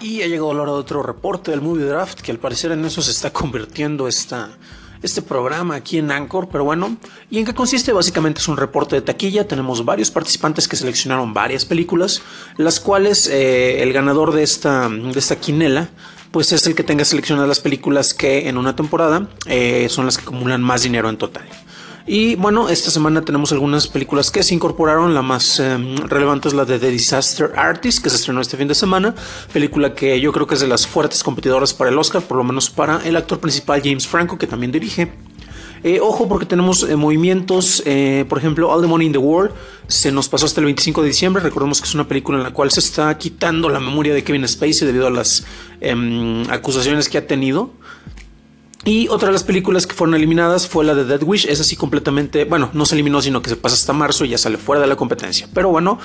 Y ha llegado la hora de otro reporte del Movie Draft, que al parecer en eso se está convirtiendo esta, este programa aquí en Anchor, pero bueno, ¿y en qué consiste? Básicamente es un reporte de taquilla, tenemos varios participantes que seleccionaron varias películas, las cuales eh, el ganador de esta, de esta quinela pues es el que tenga seleccionadas las películas que en una temporada eh, son las que acumulan más dinero en total. Y bueno, esta semana tenemos algunas películas que se incorporaron. La más em, relevante es la de The Disaster Artist, que se estrenó este fin de semana. Película que yo creo que es de las fuertes competidoras para el Oscar, por lo menos para el actor principal James Franco, que también dirige. Eh, ojo porque tenemos eh, movimientos, eh, por ejemplo, All the Money in the World se nos pasó hasta el 25 de diciembre. Recordemos que es una película en la cual se está quitando la memoria de Kevin Spacey debido a las em, acusaciones que ha tenido. Y otra de las películas que fueron eliminadas fue la de Dead Wish. Es así completamente, bueno, no se eliminó, sino que se pasa hasta marzo y ya sale fuera de la competencia. Pero bueno,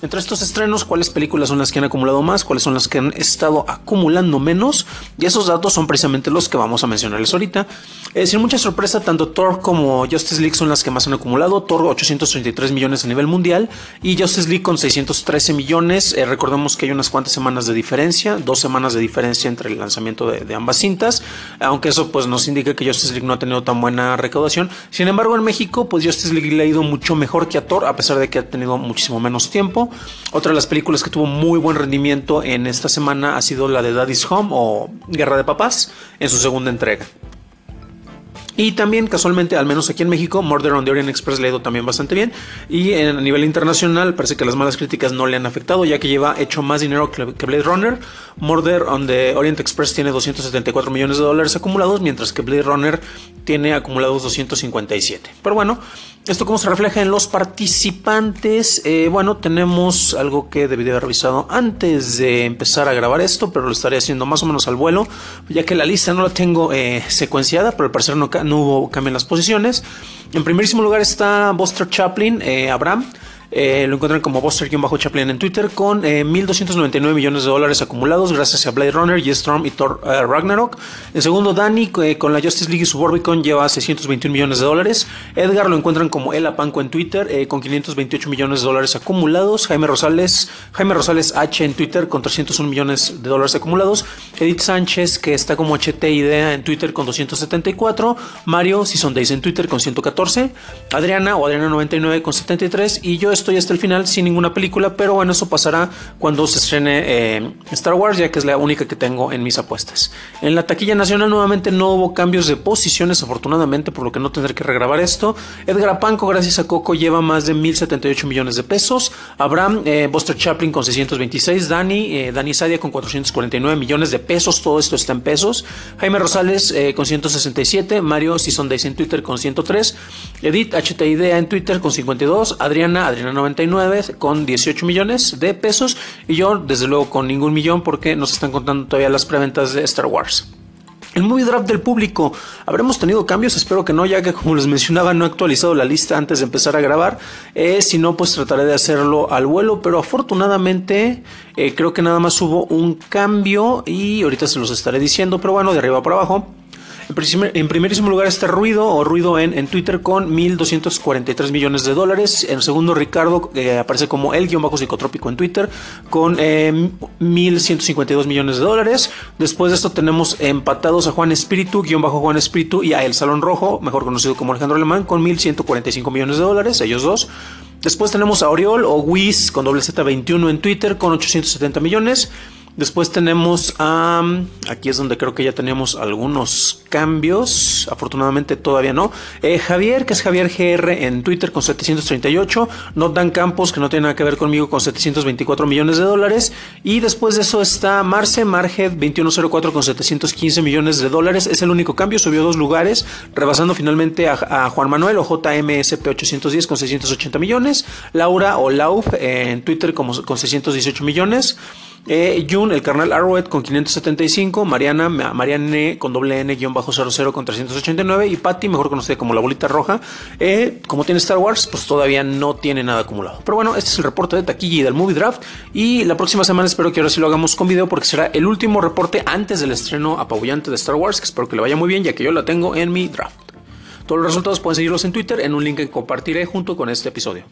entre estos estrenos, ¿cuáles películas son las que han acumulado más? ¿Cuáles son las que han estado acumulando menos? Y esos datos son precisamente los que vamos a mencionarles ahorita. Eh, sin mucha sorpresa, tanto Thor como Justice League son las que más han acumulado. Thor 833 millones a nivel mundial y Justice League con 613 millones. Eh, recordemos que hay unas cuantas semanas de diferencia, dos semanas de diferencia entre el lanzamiento de, de ambas cintas, aunque eso pues nos indica que Justice League no ha tenido tan buena recaudación. Sin embargo, en México, pues Justice League le ha ido mucho mejor que a Thor, a pesar de que ha tenido muchísimo menos tiempo. Otra de las películas que tuvo muy buen rendimiento en esta semana ha sido la de Daddy's Home o Guerra de Papás en su segunda entrega. Y también, casualmente, al menos aquí en México, Murder on the Orient Express le ha ido también bastante bien. Y a nivel internacional, parece que las malas críticas no le han afectado, ya que lleva hecho más dinero que Blade Runner. Murder on the Orient Express tiene 274 millones de dólares acumulados, mientras que Blade Runner tiene acumulados 257. Pero bueno, esto cómo se refleja en los participantes. Eh, bueno, tenemos algo que debí de haber revisado antes de empezar a grabar esto, pero lo estaré haciendo más o menos al vuelo, ya que la lista no la tengo eh, secuenciada, pero al parecer no, no hubo cambio en las posiciones. En primerísimo lugar está Buster Chaplin, eh, Abraham. Eh, lo encuentran como Buster-Chaplin en Twitter con 1.299 eh, millones de dólares acumulados gracias a Blade Runner, Storm y Thor eh, Ragnarok. En segundo, Danny con la Justice League y Suburbicon lleva 621 millones de dólares. Edgar lo encuentran como El Apanco en Twitter con 528 millones de dólares acumulados. Jaime Rosales, Jaime Rosales H en Twitter con 301 millones de dólares acumulados. Edith Sánchez que está como HT Idea en Twitter con 274. Mario Season Days en Twitter con 114. Adriana o Adriana 99 con 73. Y yo estoy hasta el final sin ninguna película, pero bueno, eso pasará cuando se estrene eh, Star Wars, ya que es la única que tengo en mis apuestas. En la taquilla nacional nuevamente no hubo cambios de posiciones, afortunadamente, por lo que no tendré que regrabar esto. Edgar Apanco, gracias a Coco, lleva más de 1.078 millones de pesos. Abraham, eh, Buster Chaplin con 626. Dani, eh, Dani Sadia con 449 millones de pesos. Todo esto está en pesos. Jaime Rosales con 167. Mario Season Days en Twitter con 103. Edith HT Idea en Twitter con 52. Adriana, Adriana 99 con 18 millones de pesos y yo desde luego con ningún millón porque nos están contando todavía las preventas de Star Wars. El movie draft del público. ¿Habremos tenido cambios? Espero que no, ya que como les mencionaba no he actualizado la lista antes de empezar a grabar. Eh, si no, pues trataré de hacerlo al vuelo. Pero afortunadamente eh, creo que nada más hubo un cambio y ahorita se los estaré diciendo. Pero bueno, de arriba para abajo. En primerísimo lugar está Ruido o Ruido en, en Twitter con 1.243 millones de dólares. En segundo, Ricardo eh, aparece como el guion bajo psicotrópico en Twitter con 1.152 eh, millones de dólares. Después de esto tenemos empatados a Juan Espíritu, guion bajo Juan Espíritu y a El Salón Rojo, mejor conocido como Alejandro Alemán, con 1.145 millones de dólares, ellos dos. Después tenemos a Oriol o Wiz con doble Z21 en Twitter con 870 millones. Después tenemos a... aquí es donde creo que ya tenemos algunos cambios. Afortunadamente todavía no. Eh, Javier, que es Javier GR en Twitter con 738. Dan Campos, que no tiene nada que ver conmigo, con 724 millones de dólares. Y después de eso está Marce Marget 2104 con 715 millones de dólares. Es el único cambio. Subió dos lugares, rebasando finalmente a, Juan Manuel o JMSP 810 con 680 millones. Laura o Lauf en Twitter como, con 618 millones. Eh, Jun, el carnal Arrowhead con 575, Mariana, Marianne con doble N guion bajo 00 con 389 y Patty, mejor conocida como la bolita roja, eh, como tiene Star Wars, pues todavía no tiene nada acumulado. Pero bueno, este es el reporte de taquilla y del movie draft y la próxima semana espero que ahora sí lo hagamos con video porque será el último reporte antes del estreno apabullante de Star Wars, que espero que le vaya muy bien ya que yo la tengo en mi draft. Todos los resultados pueden seguirlos en Twitter en un link que compartiré junto con este episodio.